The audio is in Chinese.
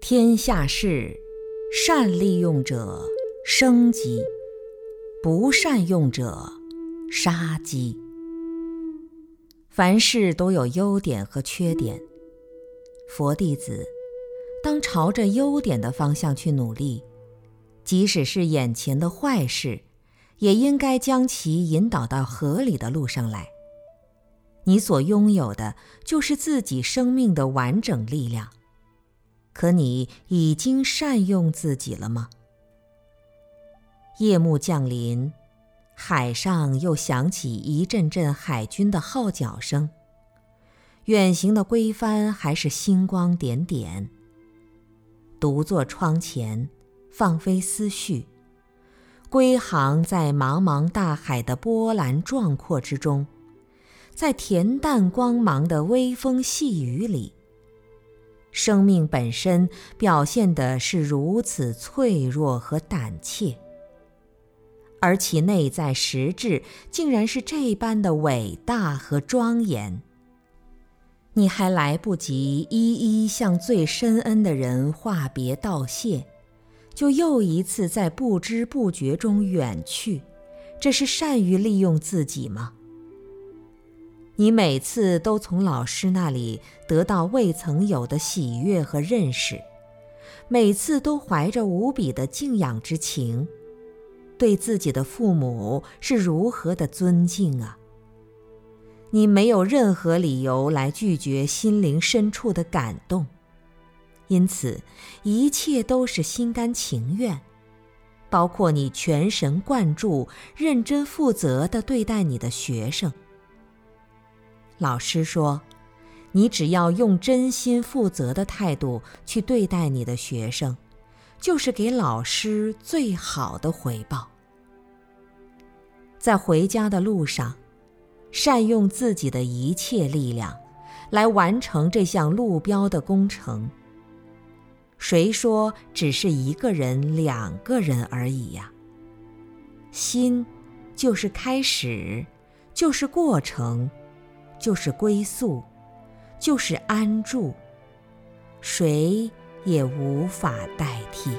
天下事，善利用者生机，不善用者杀机。凡事都有优点和缺点，佛弟子当朝着优点的方向去努力，即使是眼前的坏事，也应该将其引导到合理的路上来。你所拥有的就是自己生命的完整力量，可你已经善用自己了吗？夜幕降临，海上又响起一阵阵海军的号角声。远行的归帆还是星光点点。独坐窗前，放飞思绪，归航在茫茫大海的波澜壮阔之中。在恬淡光芒的微风细雨里，生命本身表现的是如此脆弱和胆怯，而其内在实质竟然是这般的伟大和庄严。你还来不及一一向最深恩的人话别道谢，就又一次在不知不觉中远去，这是善于利用自己吗？你每次都从老师那里得到未曾有的喜悦和认识，每次都怀着无比的敬仰之情，对自己的父母是如何的尊敬啊！你没有任何理由来拒绝心灵深处的感动，因此一切都是心甘情愿，包括你全神贯注、认真负责地对待你的学生。老师说：“你只要用真心负责的态度去对待你的学生，就是给老师最好的回报。”在回家的路上，善用自己的一切力量，来完成这项路标的工程。谁说只是一个人、两个人而已呀？心，就是开始，就是过程。就是归宿，就是安住，谁也无法代替。